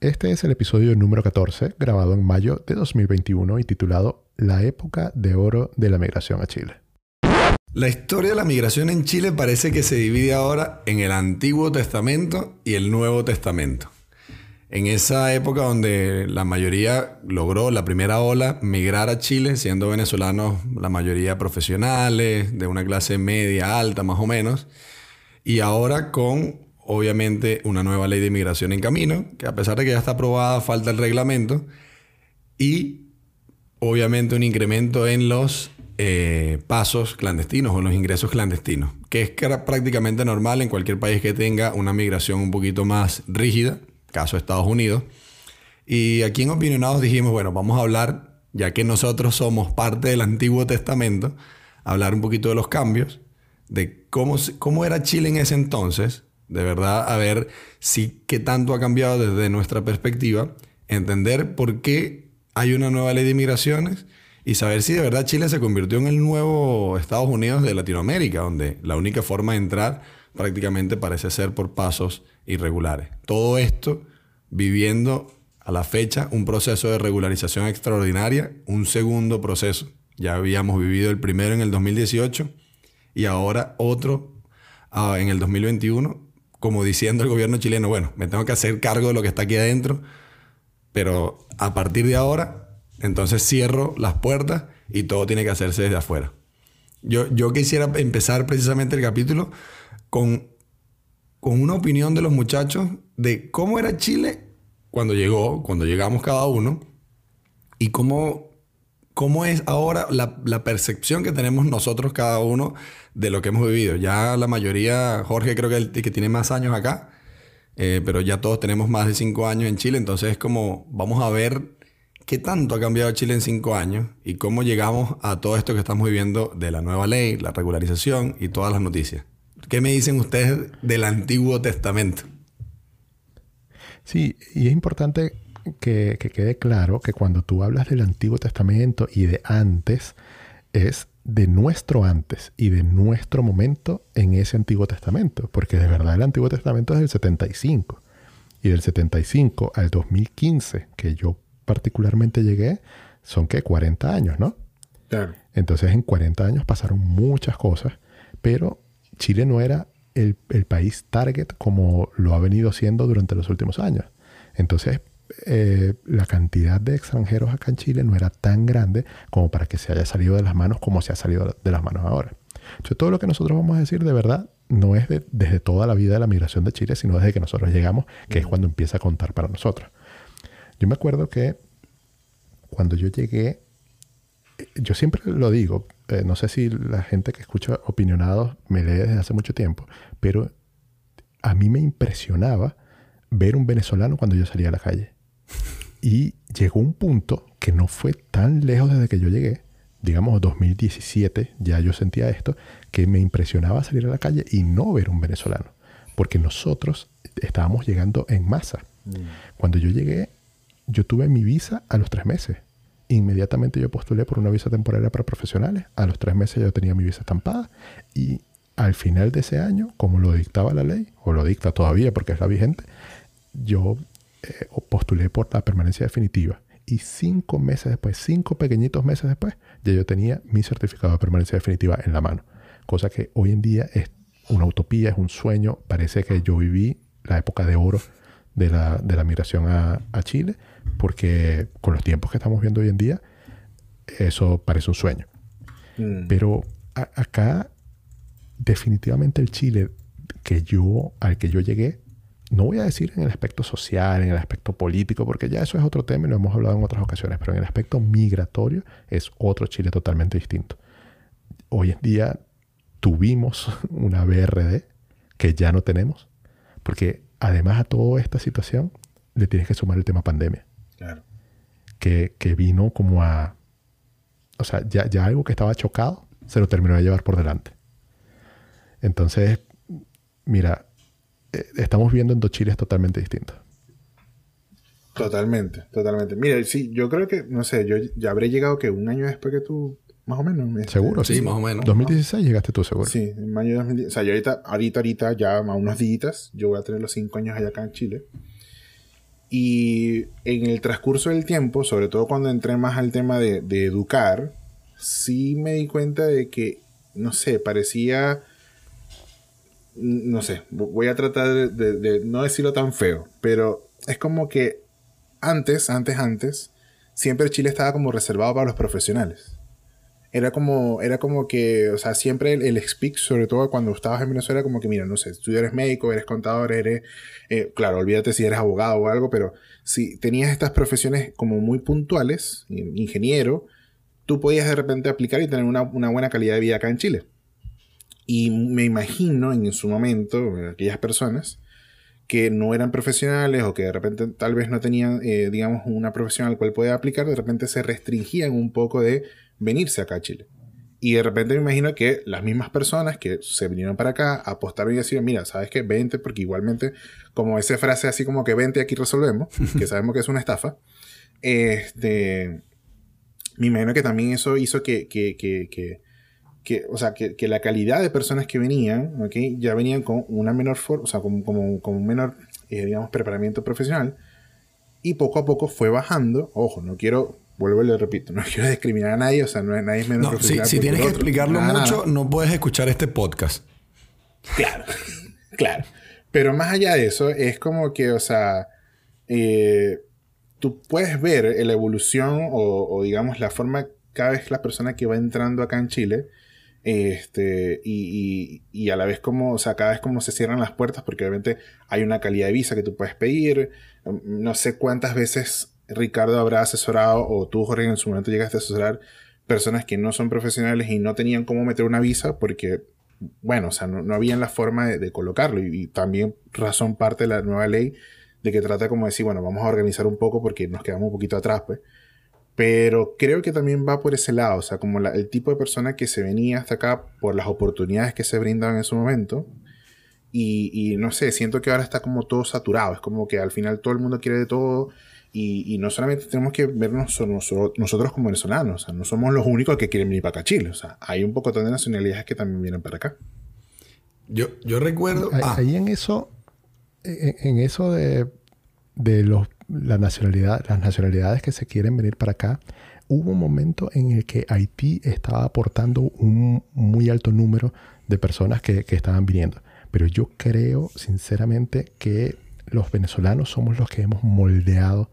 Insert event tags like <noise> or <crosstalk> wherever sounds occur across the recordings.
Este es el episodio número 14, grabado en mayo de 2021 y titulado La época de oro de la migración a Chile. La historia de la migración en Chile parece que se divide ahora en el Antiguo Testamento y el Nuevo Testamento. En esa época donde la mayoría logró la primera ola migrar a Chile, siendo venezolanos la mayoría profesionales, de una clase media, alta más o menos, y ahora con obviamente una nueva ley de inmigración en camino, que a pesar de que ya está aprobada, falta el reglamento, y obviamente un incremento en los eh, pasos clandestinos o los ingresos clandestinos, que es prácticamente normal en cualquier país que tenga una migración un poquito más rígida, caso Estados Unidos. Y aquí en Opinionados dijimos, bueno, vamos a hablar, ya que nosotros somos parte del Antiguo Testamento, hablar un poquito de los cambios, de cómo, cómo era Chile en ese entonces, de verdad, a ver si qué tanto ha cambiado desde nuestra perspectiva, entender por qué hay una nueva ley de inmigraciones y saber si de verdad Chile se convirtió en el nuevo Estados Unidos de Latinoamérica, donde la única forma de entrar prácticamente parece ser por pasos irregulares. Todo esto viviendo a la fecha un proceso de regularización extraordinaria, un segundo proceso. Ya habíamos vivido el primero en el 2018 y ahora otro ah, en el 2021 como diciendo el gobierno chileno, bueno, me tengo que hacer cargo de lo que está aquí adentro, pero a partir de ahora, entonces cierro las puertas y todo tiene que hacerse desde afuera. Yo, yo quisiera empezar precisamente el capítulo con, con una opinión de los muchachos de cómo era Chile cuando llegó, cuando llegamos cada uno, y cómo ¿Cómo es ahora la, percepción que tenemos nosotros cada uno de lo que hemos vivido? Ya la mayoría, Jorge creo que el que tiene más años acá, eh, pero ya todos tenemos más de cinco años en Chile, entonces es como, vamos a ver qué tanto ha cambiado Chile en cinco años y cómo llegamos a todo esto que estamos viviendo de la nueva ley, la regularización y todas las noticias. ¿Qué me dicen ustedes del Antiguo Testamento? Sí, y es importante que, quede claro que cuando tú hablas del Antiguo Testamento y de antes, es de nuestro antes y de nuestro momento en ese Antiguo Testamento, porque de verdad el Antiguo Testamento es del 75 y del 75 al 2015, que yo particularmente llegué, son que 40 años, ¿no? Claro. Entonces en 40 años pasaron muchas cosas, pero Chile no era el, el país target como lo ha venido siendo durante los últimos años. Entonces, eh, la cantidad de extranjeros acá en Chile no era tan grande como para que se haya salido de las manos como se ha salido de las manos ahora. Entonces, todo lo que nosotros vamos a decir de verdad no es desde toda la vida de la migración de Chile, sino desde que nosotros llegamos, que es cuando empieza a contar para nosotros. Yo me acuerdo que cuando yo llegué, yo siempre lo digo, eh, no sé si la gente que escucha opinionados me lee desde hace mucho tiempo, pero a mí me impresionaba ver un venezolano cuando yo salía a la calle. Y llegó un punto que no fue tan lejos desde que yo llegué, digamos 2017, ya yo sentía esto, que me impresionaba salir a la calle y no ver un venezolano, porque nosotros estábamos llegando en masa. Mm. Cuando yo llegué, yo tuve mi visa a los tres meses. Inmediatamente yo postulé por una visa temporaria para profesionales. A los tres meses yo tenía mi visa estampada. Y al final de ese año, como lo dictaba la ley, o lo dicta todavía porque es la vigente, yo eh, postulé por la permanencia definitiva. Y cinco meses después, cinco pequeñitos meses después, ya yo tenía mi certificado de permanencia definitiva en la mano. Cosa que hoy en día es una utopía, es un sueño. Parece que yo viví la época de oro de la, de la migración a, Chile, porque con los tiempos que estamos viendo hoy en día, eso parece un sueño. Mm. Pero acá, definitivamente el Chile que yo, al que yo llegué, no voy a decir en el aspecto social, en el aspecto político, porque ya eso es otro tema y lo hemos hablado en otras ocasiones, pero en el aspecto migratorio es otro Chile totalmente distinto. Hoy en día tuvimos <laughs> una BRD que ya no tenemos, porque además a toda esta situación le tienes que sumar el tema pandemia. Claro. Que, vino como a... O sea, ya, ya algo que estaba chocado se lo terminó de llevar por delante. Entonces, mira, estamos viendo en dos Chiles totalmente distintos. Totalmente, totalmente. Mira, sí, yo creo que, no sé, yo ya habré llegado que un año después que tú, más o menos. Seguro, sí, más o menos. 2016 llegaste tú, seguro. Sí, en mayo de 2016. O sea, yo ahorita, ahorita, ahorita, ya a unos días, yo voy a tener los cinco años allá acá en Chile. Y en el transcurso del tiempo, sobre todo cuando entré más al tema de, de educar, sí me di cuenta de que, no sé, parecía no sé, voy a tratar de, no decirlo tan feo, pero es como que antes, antes, antes, siempre Chile estaba como reservado para los profesionales. Era como, era como que, o sea, siempre el, el sobre todo cuando estabas en Venezuela, como que, mira, no sé, tú eres médico, eres contador, eres, eh, claro, olvídate si eres abogado o algo, pero si tenías estas profesiones como muy puntuales, ingeniero, tú podías de repente aplicar y tener una, una buena calidad de vida acá en Chile. Y me imagino en su momento, aquellas personas que no eran profesionales o que de repente tal vez no tenían, eh, digamos, una profesión al cual podía aplicar, de repente se restringían un poco de venirse acá a Chile. Y de repente me imagino que las mismas personas que se vinieron para acá apostaron y decían, mira, ¿sabes qué? Vente, porque igualmente, como esa frase así como que vente aquí resolvemos, <laughs> que sabemos que es una estafa, este, me imagino que también eso hizo que, que, que, que que, o sea, que, que, la calidad de personas que venían, ¿okay? ya venían con una menor forma, o sea, con, como, con un menor, eh, digamos, preparamiento profesional, y poco a poco fue bajando. Ojo, no quiero, vuelvo y le repito, no <laughs> quiero discriminar a nadie, o sea, no, nadie es menos no, profesional. Si, si tienes que explicarlo mucho, no puedes escuchar este podcast. Claro, <laughs> claro. Pero más allá de eso, es como que, o sea, eh, tú puedes ver la evolución o, o, digamos, la forma cada vez la persona que va entrando acá en Chile este, y, a la vez como, o sea, cada vez como se cierran las puertas, porque obviamente hay una calidad de visa que tú puedes pedir. Mm, no sé cuántas veces Ricardo habrá asesorado, o tú, Jorge, en su momento llegaste a asesorar personas que no son profesionales y no tenían cómo meter una visa porque, bueno, o sea, no, no había la forma de, colocarlo. Y, y, también razón parte de la nueva ley de que trata como de decir, bueno, vamos a organizar un poco porque nos quedamos un poquito atrás, pues. Pero creo que también va por ese lado, o sea, como el tipo de persona que se venía hasta acá por las oportunidades que se brindaban en su momento. Y, no sé, siento que ahora está como todo saturado, es como que al final todo el mundo quiere de todo. Y, no solamente tenemos que vernos nosotros como venezolanos, o sea, no somos los únicos que quieren venir para acá Chile, o sea, hay un poco de nacionalidades que también vienen para acá. Yo, yo recuerdo... Ahí, ah. en eso, en, eso de, de los la nacionalidad, las nacionalidades que se quieren venir para acá, hubo un momento en el que Haití estaba aportando un muy alto número de personas que, que estaban viniendo. Pero yo creo sinceramente que los venezolanos somos los que hemos moldeado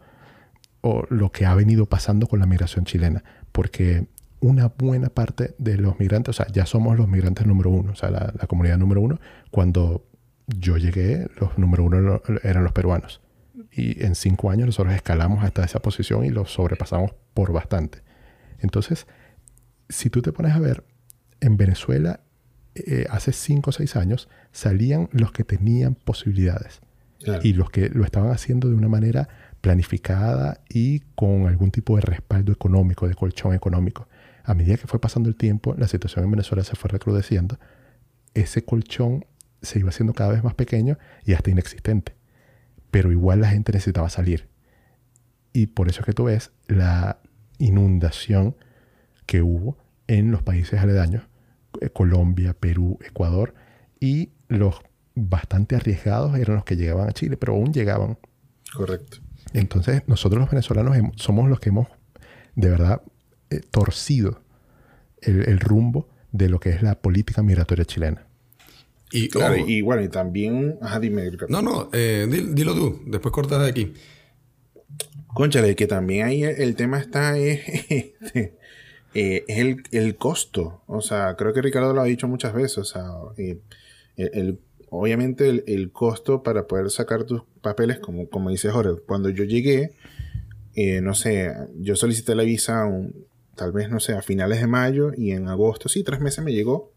o lo que ha venido pasando con la migración chilena. Porque una buena parte de los migrantes, o sea, ya somos los migrantes número uno, o sea, la, la comunidad número uno. Cuando yo llegué, los número uno eran los peruanos y en cinco años nosotros escalamos hasta esa posición y lo sobrepasamos por bastante. Entonces, si tú te pones a ver, en Venezuela eh, hace cinco o seis años salían los que tenían posibilidades y los que lo estaban haciendo de una manera planificada y con algún tipo de respaldo económico, de colchón económico. A medida que fue pasando el tiempo, la situación en Venezuela se fue recrudeciendo, ese colchón se iba haciendo cada vez más pequeño y hasta inexistente pero igual la gente necesitaba salir. Y por eso es que tú ves la inundación que hubo en los países aledaños, eh, Colombia, Perú, Ecuador, y los bastante arriesgados eran los que llegaban a Chile, pero aún llegaban. Correcto. Entonces, nosotros los venezolanos somos los que hemos de verdad eh, torcido el rumbo de lo que es la política migratoria chilena. Y, claro, y bueno, y también. Ajá, dime. No, no, eh, dilo, tú, después cortas de aquí. Conchale, que también ahí el, tema está <laughs> este, eh, es, el, el, costo. O sea, creo que Ricardo lo ha dicho muchas veces. O sea, eh, el, obviamente el, costo para poder sacar tus papeles, como, como dice Jorge, cuando yo llegué, no sé, yo solicité la visa tal vez, no sé, a finales de mayo y en agosto, sí, tres meses me llegó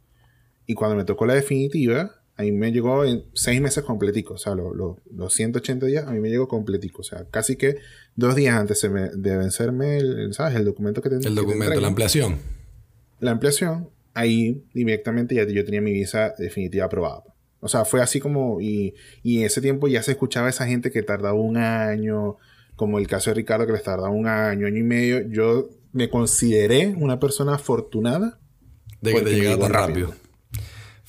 y cuando me tocó la definitiva, a mí me llegó en seis meses completico. O sea, los 180 días a mí me llegó completico. O sea, casi que dos días antes de vencerme el, ¿sabes? el documento que tenía. El documento, la ampliación. La ampliación, ahí directamente ya yo tenía mi visa definitiva aprobada. O sea, fue así como. Y, y en ese tiempo ya se escuchaba a esa gente que tardaba un año, como el caso de Ricardo que les tardaba un año, año y medio. Yo me consideré una persona afortunada. De que te llegara tan rápido.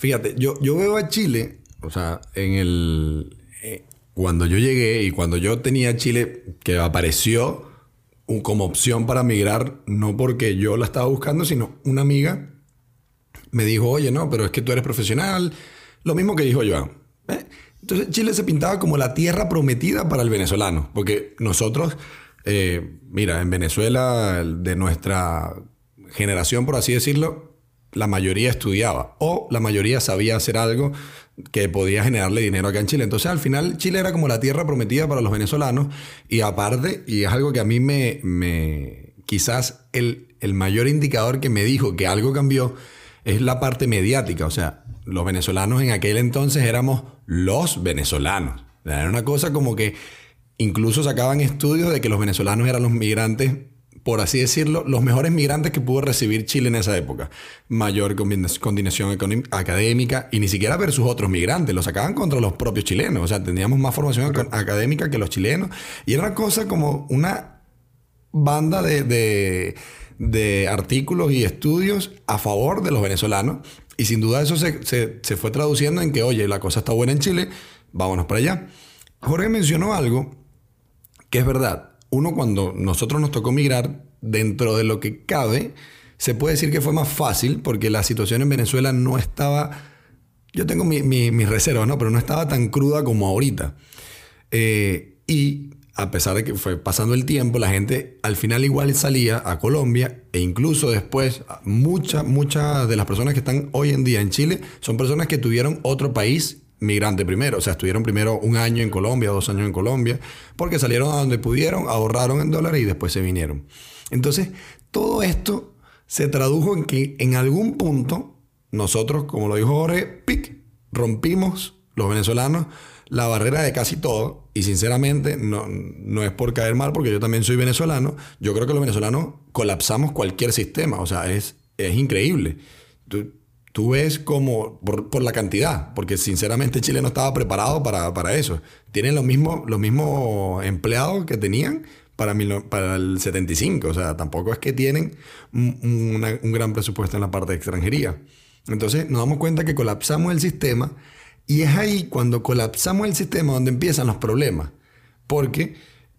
Fíjate, yo, yo veo a Chile, o sea, en el... Eh, cuando yo llegué y cuando yo tenía Chile, que apareció como opción para migrar, no porque yo la estaba buscando, sino una amiga me dijo, oye, no, pero es que tú eres profesional. Lo mismo que dijo Joan. ¿eh? Entonces Chile se pintaba como la tierra prometida para el venezolano, porque nosotros, eh, mira, en Venezuela, de nuestra generación, por así decirlo, la mayoría estudiaba o la mayoría sabía hacer algo que podía generarle dinero acá en Chile. Entonces al final Chile era como la tierra prometida para los venezolanos y aparte, y es algo que a mí me, quizás el, el mayor indicador que me dijo que algo cambió es la parte mediática. O sea, los venezolanos en aquel entonces éramos los venezolanos. Era una cosa como que incluso sacaban estudios de que los venezolanos eran los migrantes, por así decirlo, los mejores migrantes que pudo recibir Chile en esa época. Mayor combinación académica y ni siquiera versus otros migrantes, lo sacaban contra los propios chilenos. O sea, teníamos más formación académica que los chilenos. Y era una cosa como una banda de de artículos y estudios a favor de los venezolanos. Y sin duda eso se, fue traduciendo en que, oye, la cosa está buena en Chile, vámonos para allá. Jorge mencionó algo que es verdad. Uno cuando nosotros nos tocó migrar, dentro de lo que cabe, se puede decir que fue más fácil porque la situación en Venezuela no estaba... Yo tengo mis reservas, ¿no? Pero no estaba tan cruda como ahorita. Eh, y a pesar de que fue pasando el tiempo, la gente al final igual salía a Colombia e incluso después muchas, muchas de las personas que están hoy en día en Chile son personas que tuvieron otro país migrante primero, o sea, estuvieron primero un año en Colombia, dos años en Colombia, porque salieron a donde pudieron, ahorraron en dólares y después se vinieron. Entonces, todo esto se tradujo en que en algún punto nosotros, como lo dijo Jorge, pic, rompimos los venezolanos la barrera de casi todo, y sinceramente no, no es por caer mal, porque yo también soy venezolano, yo creo que los venezolanos colapsamos cualquier sistema, o sea, es, es increíble. Tú ves como, por, la cantidad, porque sinceramente Chile no estaba preparado para, para eso. Tienen los mismos, los mismos empleados que tenían para, para el 75, o sea, tampoco es que tienen un, un gran presupuesto en la parte de extranjería. Entonces nos damos cuenta que colapsamos el sistema y es ahí cuando colapsamos el sistema donde empiezan los problemas. Porque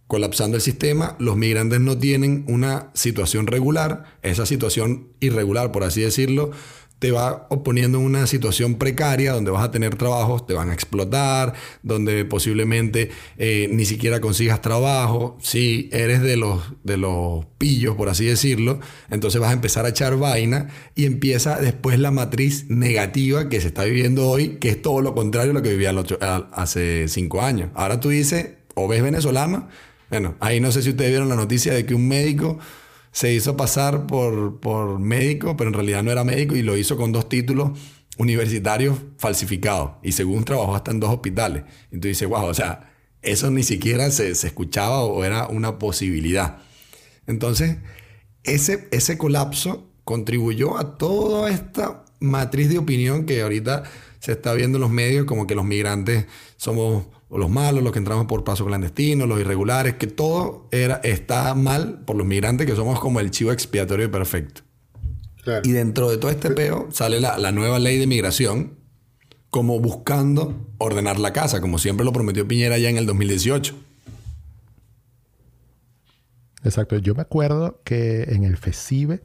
colapsando el sistema, los migrantes no tienen una situación regular. Esa situación irregular, por así decirlo, te va poniendo en una situación precaria donde vas a tener trabajos, te van a explotar, donde posiblemente eh, ni siquiera consigas trabajo. Si eres de los, de los pillos, por así decirlo, entonces vas a empezar a echar vaina y empieza después la matriz negativa que se está viviendo hoy, que es todo lo contrario a lo que vivía hace cinco años. Ahora tú dices, o ves venezolano, bueno, ahí no sé si ustedes vieron la noticia de que un médico se hizo pasar por, por médico, pero en realidad no era médico y lo hizo con dos títulos universitarios falsificados. Y según trabajó hasta en dos hospitales. Y tú dices, wow, o sea, eso ni siquiera se, se escuchaba o era una posibilidad. Entonces, ese, ese colapso contribuyó a toda esta matriz de opinión que ahorita se está viendo en los medios como que los migrantes somos los malos, los que entramos por paso clandestino, los irregulares, que todo era, está mal por los migrantes que somos como el chivo expiatorio perfecto. Y dentro de todo este peo sale la, la, nueva ley de migración como buscando ordenar la casa, como siempre lo prometió Piñera ya en el 2018. Exacto, yo me acuerdo que en el FESIBE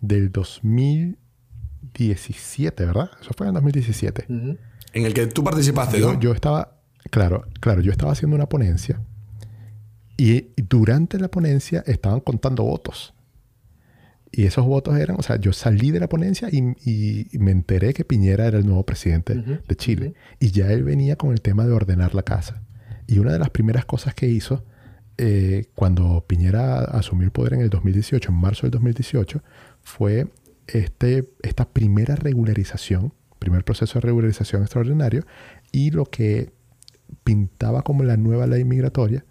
del 2017, ¿verdad? Eso fue en el 2017. En el que tú participaste, ¿no? Yo estaba, claro, claro, yo estaba haciendo una ponencia y durante la ponencia estaban contando votos. Y esos votos eran, o sea, yo salí de la ponencia y, me enteré que Piñera era el nuevo presidente de Chile. Y ya él venía con el tema de ordenar la casa. Y una de las primeras cosas que hizo eh, cuando Piñera asumió el poder en el 2018, en marzo del 2018, fue este, esta primera regularización, primer proceso de regularización extraordinario, y lo que pintaba como la nueva ley migratoria,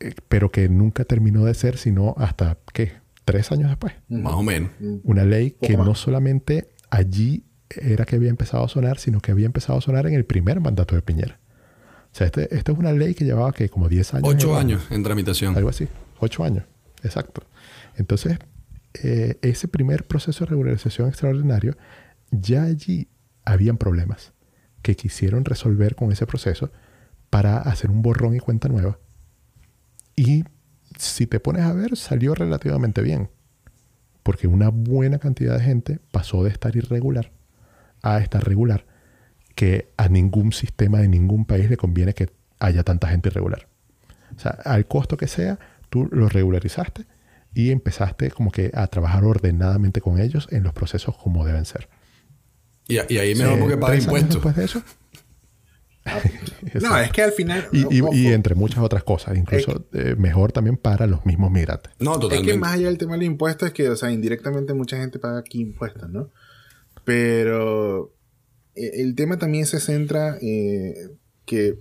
eh, pero que nunca terminó de ser, sino hasta, ¿qué? Tres años después. Más o menos. Una ley que no solamente allí era que había empezado a sonar, sino que había empezado a sonar en el primer mandato de Piñera. O sea, este, esta es una ley que llevaba que como 10 años. 8 años en tramitación. Algo así. 8 años. Exacto. Entonces, eh, ese primer proceso de regularización extraordinario, ya allí habían problemas que quisieron resolver con ese proceso para hacer un borrón y cuenta nueva. Y si te pones a ver, salió relativamente bien. Porque una buena cantidad de gente pasó de estar irregular a estar regular, que a ningún sistema de ningún país le conviene que haya tanta gente irregular. O sea, al costo que sea, tú los regularizaste y empezaste como que a trabajar ordenadamente con ellos en los procesos como deben ser. Y, ahí mejor porque paga impuestos. Después de eso. <laughs> no, es que al final. Y, entre muchas otras cosas, incluso eh, mejor también para los mismos migrantes. No, totalmente. Es que más allá del tema de los impuestos, es que, o sea, indirectamente mucha gente paga aquí impuestos, ¿no? Pero eh, el tema también se centra eh, que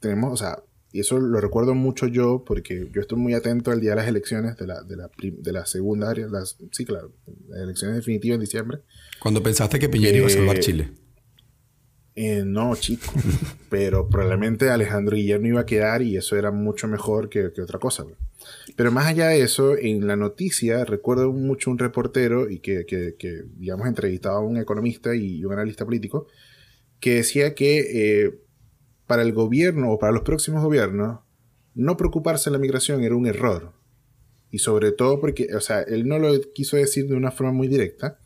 tenemos, o sea, y eso lo recuerdo mucho yo porque yo estoy muy atento al día de las elecciones de la, de la, de la secundaria, las, sí, claro, las elecciones definitivas en diciembre. Cuando pensaste que Piñera iba a salvar Chile. Eh, no, chico. <laughs> pero probablemente Alejandro Guillermo iba a quedar y eso era mucho mejor que, otra cosa. Pero más allá de eso, en la noticia recuerdo mucho un reportero y que, que, digamos, entrevistaba a un economista y un analista político que decía que eh, para el gobierno o para los próximos gobiernos, no preocuparse de la migración era un error. Y sobre todo porque, o sea, él no lo quiso decir de una forma muy directa,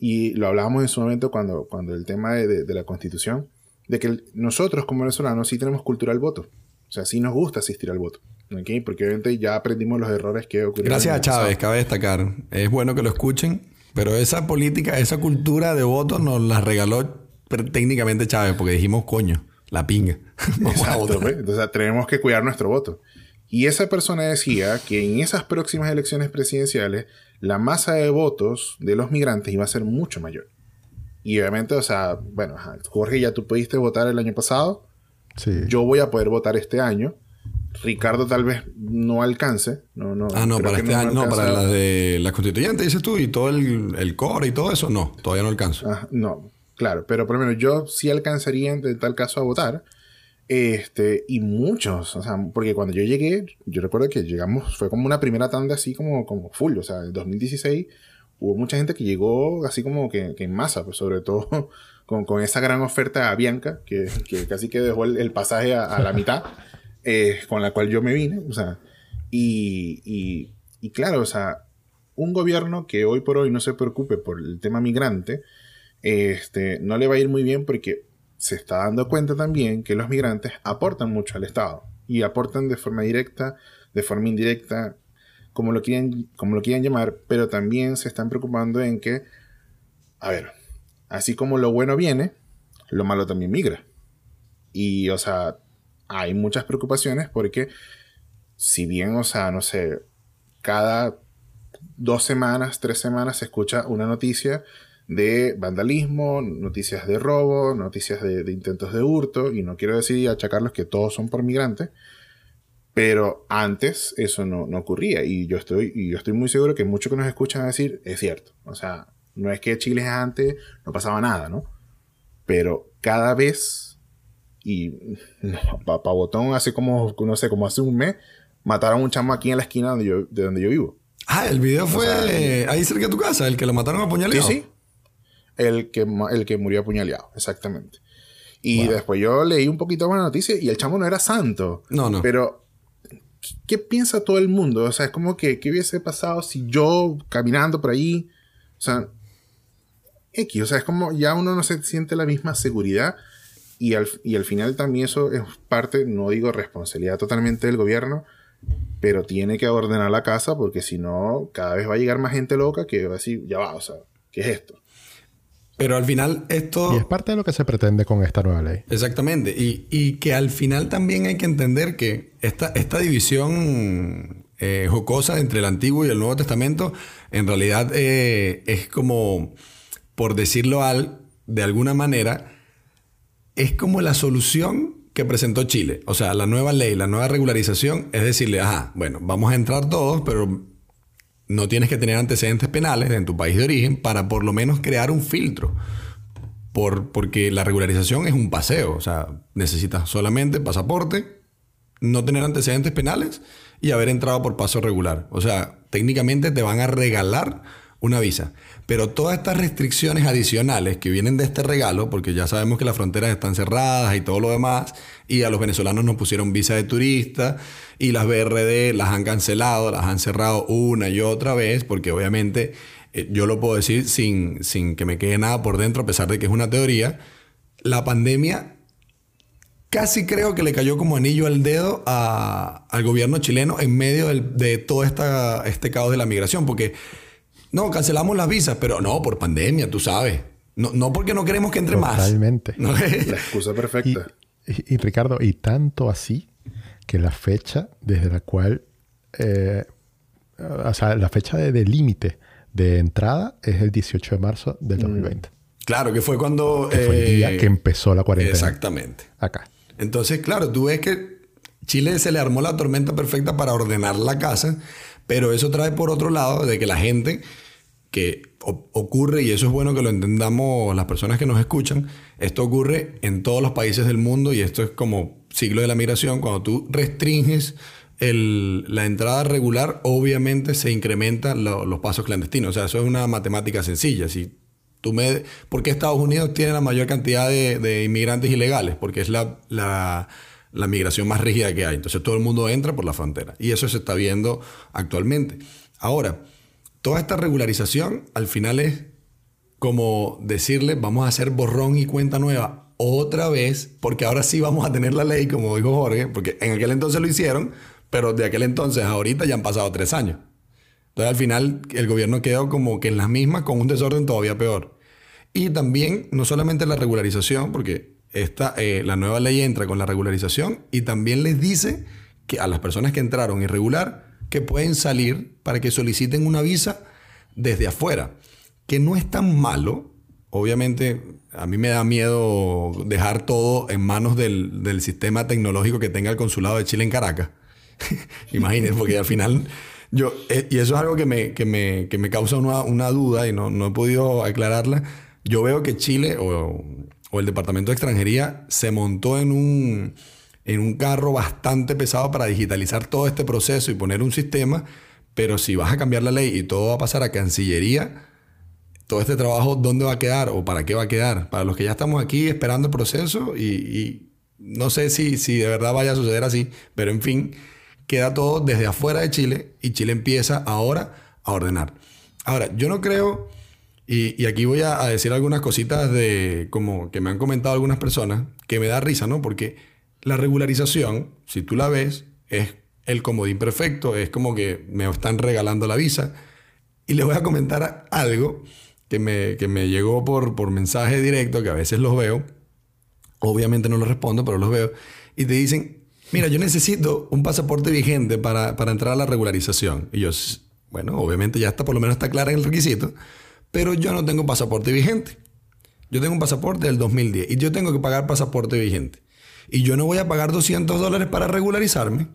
y lo hablábamos en su momento cuando, cuando el tema de, la constitución, de que nosotros como venezolanos sí tenemos cultura al voto. O sea, sí nos gusta asistir al voto. Porque obviamente ya aprendimos los errores que ocurrieron. Gracias a Chávez, cabe destacar. Es bueno que lo escuchen, pero esa política, esa cultura de voto nos la regaló técnicamente Chávez, porque dijimos, coño, la pinga. <laughs> Exacto, pues. Entonces tenemos que cuidar nuestro voto. Y esa persona decía que en esas próximas elecciones presidenciales la masa de votos de los migrantes iba a ser mucho mayor. Y obviamente, o sea, bueno, Jorge, ya tú pudiste votar el año pasado. Sí. Yo voy a poder votar este año. Ricardo tal vez no alcance. No, no, ah, no, para este año, no, para la de la constituyente, dices tú, y todo el, el core y todo eso, no, todavía no alcanzo. Ah, no, claro, pero por lo menos yo sí alcanzaría en tal caso a votar. Este, y muchos, o sea, porque cuando yo llegué, yo recuerdo que llegamos, fue como una primera tanda así como, como full, o sea, en 2016 hubo mucha gente que llegó así como que, en masa, pues sobre todo <laughs> con, con, esa gran oferta a Bianca, que, que casi que dejó el, pasaje a, la mitad, <laughs> eh, con la cual yo me vine, o sea, y, y, y claro, o sea, un gobierno que hoy por hoy no se preocupe por el tema migrante, este, no le va a ir muy bien porque se está dando cuenta también que los migrantes aportan mucho al Estado y aportan de forma directa, de forma indirecta, como lo quieran, como lo quieran llamar, pero también se están preocupando en que, a ver, así como lo bueno viene, lo malo también migra. Y, o sea, hay muchas preocupaciones porque, si bien, o sea, no sé, cada dos semanas, tres semanas se escucha una noticia de vandalismo, noticias de robo, noticias de, intentos de hurto, y no quiero decir achacarlos que todos son por migrantes, pero antes eso no, ocurría, y yo, estoy, y yo estoy muy seguro que muchos que nos escuchan decir es cierto. O sea, no es que Chile antes no pasaba nada, ¿no? Pero cada vez, y <laughs> para botón hace como, no sé, como hace un mes, mataron a un chamo aquí en la esquina donde yo, de donde yo vivo. Ah, el video fue ahí cerca de tu casa, el que lo mataron a puñalada. Sí, sí el que, el que murió apuñaleado, exactamente. Y después yo leí un poquito más la noticia y el chamo no era santo. No, no. Pero, ¿qué, piensa todo el mundo? O sea, es como que, ¿qué hubiese pasado si yo caminando por ahí? O sea, X, o sea, es como ya uno no se siente la misma seguridad y al, y al final también eso es parte, no digo responsabilidad totalmente del gobierno, pero tiene que ordenar la casa porque si no, cada vez va a llegar más gente loca que va a decir, ya va, o sea, ¿qué es esto? Pero al final esto... Y es parte de lo que se pretende con esta nueva ley. Exactamente. Y, que al final también hay que entender que esta, esta división eh, jocosa entre el Antiguo y el Nuevo Testamento en realidad eh, es como, por decirlo al, de alguna manera, es como la solución que presentó Chile. O sea, la nueva ley, la nueva regularización es decirle, ajá, bueno, vamos a entrar todos, pero no tienes que tener antecedentes penales en tu país de origen para por lo menos crear un filtro. Por, porque la regularización es un paseo, o sea, necesitas solamente pasaporte, no tener antecedentes penales y haber entrado por paso regular. O sea, técnicamente te van a regalar una visa. Pero todas estas restricciones adicionales que vienen de este regalo, porque ya sabemos que las fronteras están cerradas y todo lo demás, y a los venezolanos nos pusieron visa de turista, y las BRD las han cancelado, las han cerrado una y otra vez, porque obviamente eh, yo lo puedo decir sin, sin que me quede nada por dentro, a pesar de que es una teoría, la pandemia casi creo que le cayó como anillo al dedo al gobierno chileno en medio de todo esta, este caos de la migración, porque no, cancelamos las visas, pero no, por pandemia, tú sabes. No, no porque no queremos que entre más. Totalmente. <laughs> La excusa perfecta. Y, Ricardo, y tanto así que la fecha desde la cual, eh, o sea, la fecha de, límite de entrada es el 18 de marzo del 2020. Mm. Claro, que fue cuando... Que fue el día eh, que empezó la cuarentena. Exactamente. Acá. Entonces, claro, tú ves que Chile se le armó la tormenta perfecta para ordenar la casa, pero eso trae por otro lado de que la gente que ocurre, y eso es bueno que lo entendamos las personas que nos escuchan, esto ocurre en todos los países del mundo y esto es como siglo de la migración, cuando tú restringes la entrada regular, obviamente se incrementan los pasos clandestinos. O sea, eso es una matemática sencilla. Si tú me, ¿Por qué Estados Unidos tiene la mayor cantidad de, inmigrantes ilegales? Porque es la, la migración más rígida que hay. Entonces todo el mundo entra por la frontera. Y eso se está viendo actualmente. Ahora, toda esta regularización al final es como decirle, vamos a hacer borrón y cuenta nueva otra vez, porque ahora sí vamos a tener la ley, como dijo Jorge, porque en aquel entonces lo hicieron, pero de aquel entonces a ahorita ya han pasado tres años. Entonces al final el gobierno quedó como que en las mismas con un desorden todavía peor. Y también, no solamente la regularización, porque esta, eh, la nueva ley entra con la regularización y también les dice que a las personas que entraron irregular, que pueden salir para que soliciten una visa desde afuera, que no es tan malo. Obviamente, a mí me da miedo dejar todo en manos del, sistema tecnológico que tenga el consulado de Chile en Caracas. <laughs> Imagínense, porque al final yo, eh, y eso es algo que me, que me, que me causa una, una, duda y no, no he podido aclararla. Yo veo que Chile o, o el Departamento de Extranjería se montó en un, en un carro bastante pesado para digitalizar todo este proceso y poner un sistema, pero si vas a cambiar la ley y todo va a pasar a Cancillería, todo este trabajo, ¿dónde va a quedar o para qué va a quedar? Para los que ya estamos aquí esperando el proceso y, no sé si, si de verdad vaya a suceder así, pero en fin, queda todo desde afuera de Chile y Chile empieza ahora a ordenar. Ahora, yo no creo, y, aquí voy a, a, decir algunas cositas de como que me han comentado algunas personas, que me da risa, ¿no? Porque la regularización, si tú la ves, es el comodín perfecto, es como que me están regalando la visa. Y les voy a comentar algo que me, que me llegó por, por mensaje directo, que a veces los veo. Obviamente no los respondo, pero los veo. Y te dicen, mira, yo necesito un pasaporte vigente para, para entrar a la regularización. Y yo, bueno, obviamente ya está, por lo menos está clara en el requisito, pero yo no tengo pasaporte vigente. Yo tengo un pasaporte del 2010 y yo tengo que pagar pasaporte vigente y yo no voy a pagar 200 dólares para regularizarme.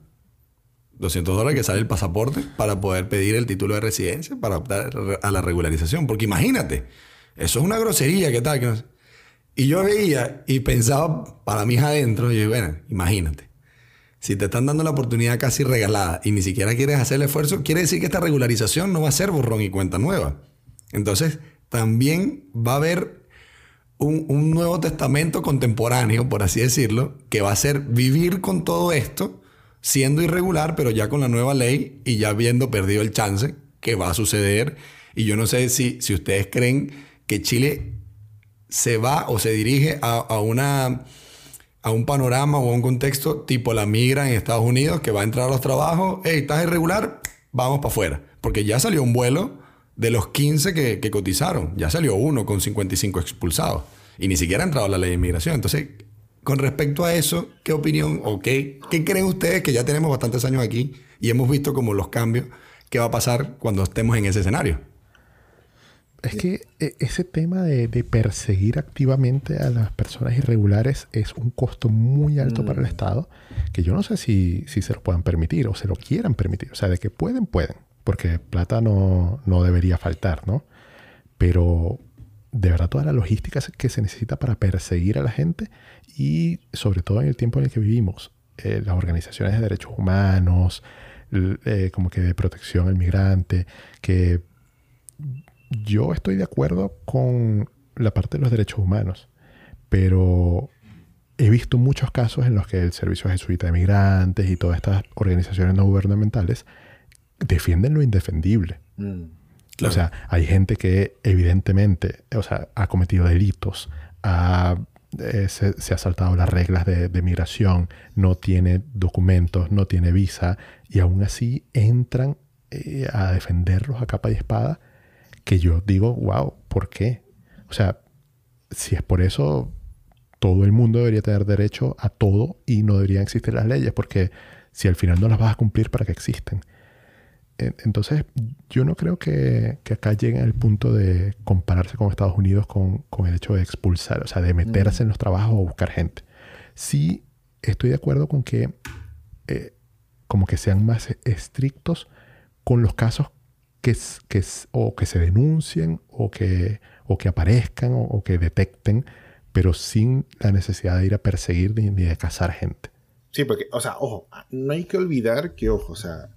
200 dólares que sale el pasaporte para poder pedir el título de residencia para optar a la regularización. Porque imagínate, eso es una grosería, ¿qué tal? Y yo veía y pensaba para mí adentro, y yo, bueno, imagínate. Si te están dando la oportunidad casi regalada y ni siquiera quieres hacer el esfuerzo, quiere decir que esta regularización no va a ser borrón y cuenta nueva. Entonces, también va a haber un, Nuevo Testamento contemporáneo, por así decirlo, que va a ser vivir con todo esto, siendo irregular, pero ya con la nueva ley y ya habiendo perdido el chance que va a suceder. Y yo no sé si, si ustedes creen que Chile se va o se dirige a, una, a un panorama o a un contexto tipo la migra en Estados Unidos, que va a entrar a los trabajos, hey, estás irregular, vamos para afuera. Porque ya salió un vuelo de los 15 que, cotizaron, ya salió uno con 55 expulsados. Y ni siquiera ha entrado la ley de inmigración. Entonces, con respecto a eso, ¿qué opinión o qué, qué creen ustedes que ya tenemos bastantes años aquí y hemos visto como los cambios? ¿Qué va a pasar cuando estemos en ese escenario? Es que e, ese tema de, perseguir activamente a las personas irregulares es un costo muy alto para el mm. Estado, que yo no sé si, si se lo puedan permitir o se lo quieran permitir. O sea, de que pueden, pueden porque plata no, debería faltar, ¿no? Pero de verdad toda la logística que se necesita para perseguir a la gente y sobre todo en el tiempo en el que vivimos, eh, las organizaciones de derechos humanos, eh, como que de protección al migrante, que yo estoy de acuerdo con la parte de los derechos humanos, pero he visto muchos casos en los que el Servicio Jesuita de Migrantes y todas estas organizaciones no gubernamentales defienden lo indefendible. Mm, o sea, hay gente que evidentemente o sea, ha cometido delitos, eh, se, ha saltado las reglas de, migración, no tiene documentos, no tiene visa, y aún así entran eh, a defenderlos a capa y espada, que yo digo, wow, ¿por qué? O sea, si es por eso, todo el mundo debería tener derecho a todo y no deberían existir las leyes, porque si al final no las vas a cumplir, ¿para qué existen? Entonces, yo no creo que, acá lleguen al punto de compararse con Estados Unidos con, el hecho de expulsar, o sea, de meterse en los trabajos o buscar gente. Sí, estoy de acuerdo con que eh, como que sean más estrictos con los casos que, que, o que se denuncien o que, o que aparezcan o, que detecten, pero sin la necesidad de ir a perseguir ni, ni de cazar gente. Sí, porque, o sea, ojo, no hay que olvidar que, ojo, o sea,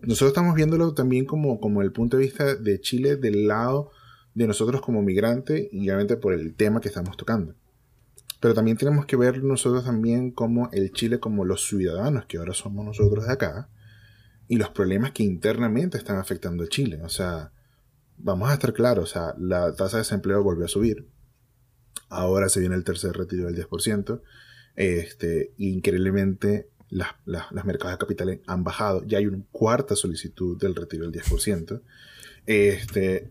nosotros estamos viéndolo también como, como el punto de vista de Chile del lado de nosotros como migrantes y obviamente por el tema que estamos tocando. Pero también tenemos que ver nosotros también como el Chile como los ciudadanos que ahora somos nosotros de acá y los problemas que internamente están afectando a Chile. O sea, vamos a estar claros, o sea, la tasa de desempleo volvió a subir. Ahora se viene el tercer retiro del 10%. Este, increíblemente las, mercados de capitales han bajado. Ya hay una cuarta solicitud del retiro del 10%. Este,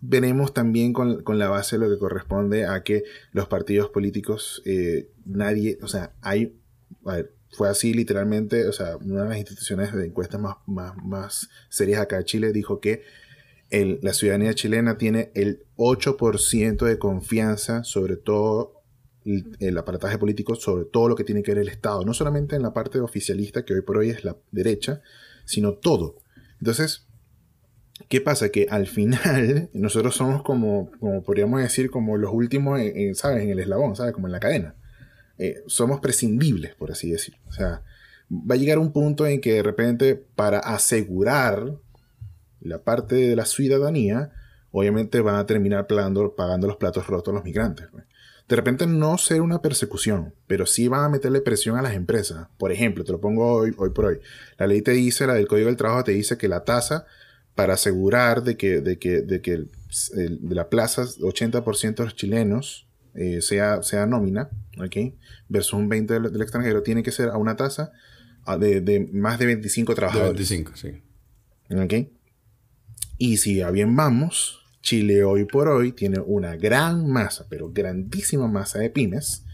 veremos también con, la base lo que corresponde a que los partidos políticos, eh, nadie, o sea, hay, fue así literalmente, o sea, una de las instituciones de encuestas más, más, serias acá en Chile dijo que la ciudadanía chilena tiene el 8% de confianza, sobre todo el, aparataje político sobre todo lo que tiene que ver el Estado, no solamente en la parte oficialista, que hoy por hoy es la derecha, sino todo. Entonces, ¿qué pasa? Que al final <laughs> nosotros somos como, como podríamos decir, como los últimos, en, ¿sabes? En el eslabón, ¿sabes? Como en la cadena. Eh, somos prescindibles, por así decirlo. O sea, va a llegar un punto en que de repente, para asegurar la parte de la ciudadanía, obviamente van a terminar pagando, pagando los platos rotos los migrantes. Pues de repente no ser una persecución, pero sí van a meterle presión a las empresas. Por ejemplo, te lo pongo hoy, hoy por hoy. La ley te dice, la del Código del Trabajo te dice que la tasa para asegurar de que, de que, de que de la plaza 80% de los chilenos eh, sea, sea nómina, ¿ok? Versus un 20% del, del, extranjero, tiene que ser a una tasa de, de más de 25 trabajadores. De 25, sí. ¿Ok? Y si a bien vamos, Chile hoy por hoy tiene una gran masa, pero grandísima masa de pymes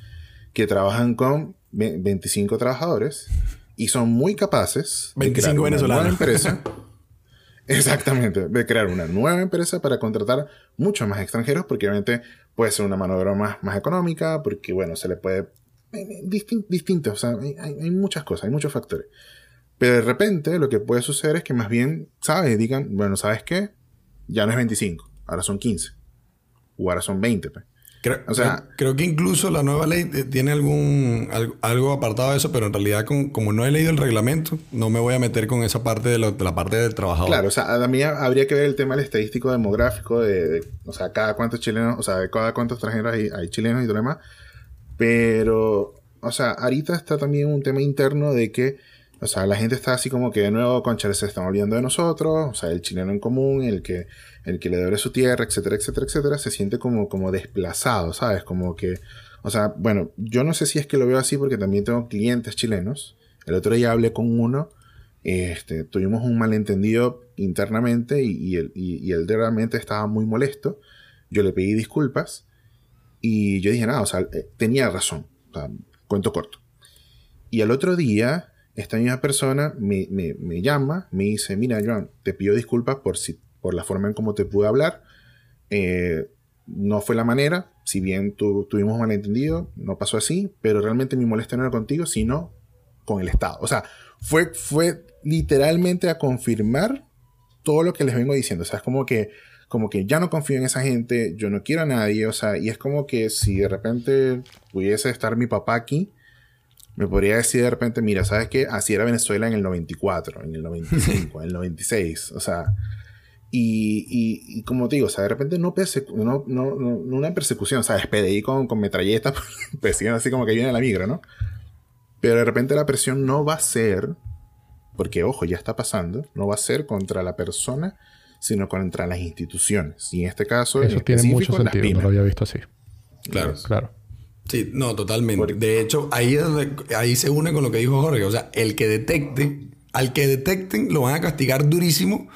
que trabajan con 25 trabajadores y son muy capaces 25 de crear venezolanos. una nueva empresa. <laughs> exactamente, de crear una nueva empresa para contratar muchos más extranjeros porque obviamente puede ser una mano de obra más, más económica, porque bueno, se le puede... Eh, eh, distinto, o sea, hay, hay muchas cosas, hay muchos factores. Pero de repente lo que puede suceder es que más bien, ¿sabes? Digan, bueno, ¿sabes qué? Ya no es 25 ahora son 15. O ahora son 20. Pues. Creo, o sea, creo que incluso la nueva ley eh, tiene algún algo, apartado de eso, pero en realidad como no he leído el reglamento, no me voy a meter con esa parte de, la parte del trabajador. Claro, o sea, a mí habría que ver el tema del estadístico demográfico de, o sea, cada cuántos chilenos, o sea, de cada cuántos extranjeros hay, hay chilenos y todo lo demás. Pero, o sea, ahorita está también un tema interno de que o sea, la gente está así como que de nuevo, concha, se están olvidando de nosotros. O sea, el chileno en común, el que, el que le debe su tierra, etcétera, etcétera, etcétera, se siente como, como desplazado, ¿sabes? Como que, o sea, bueno, yo no sé si es que lo veo así porque también tengo clientes chilenos. El otro día hablé con uno, este, tuvimos un malentendido internamente y, él, y, él realmente estaba muy molesto. Yo le pedí disculpas y yo dije, nada, o sea, eh, tenía razón. O sea, cuento corto. Y al otro día esta misma persona me, llama, me dice, mira, Joan, te pido disculpas por, si, por la forma en cómo te pude hablar. Eh, no fue la manera, si bien tu, tuvimos malentendido, no pasó así, pero realmente mi molestia no era contigo, sino con el Estado. O sea, fue, fue literalmente a confirmar todo lo que les vengo diciendo. O sea, es como que, como que ya no confío en esa gente, yo no quiero a nadie, o sea, y es como que si de repente pudiese estar mi papá aquí, me podría decir de repente, mira, ¿sabes qué? Así era Venezuela en el 94, en el 95, en el 96. O sea, Y, como te digo, o sea, de repente no, no, no, no, una persecución, o sea, es PDI con, con metralletas, <laughs> persiguen así como que viene la migra, ¿no? Pero de repente la presión no va a ser, porque ojo, ya está pasando, no va a ser contra la persona, sino contra las instituciones. Y en este caso, eso tiene mucho sentido, no lo había visto así. Claro, claro. Sí, no, totalmente. De hecho, ahí, ahí se une con lo que dijo Jorge. O sea, el que detecte, al que detecten, lo van a castigar durísimo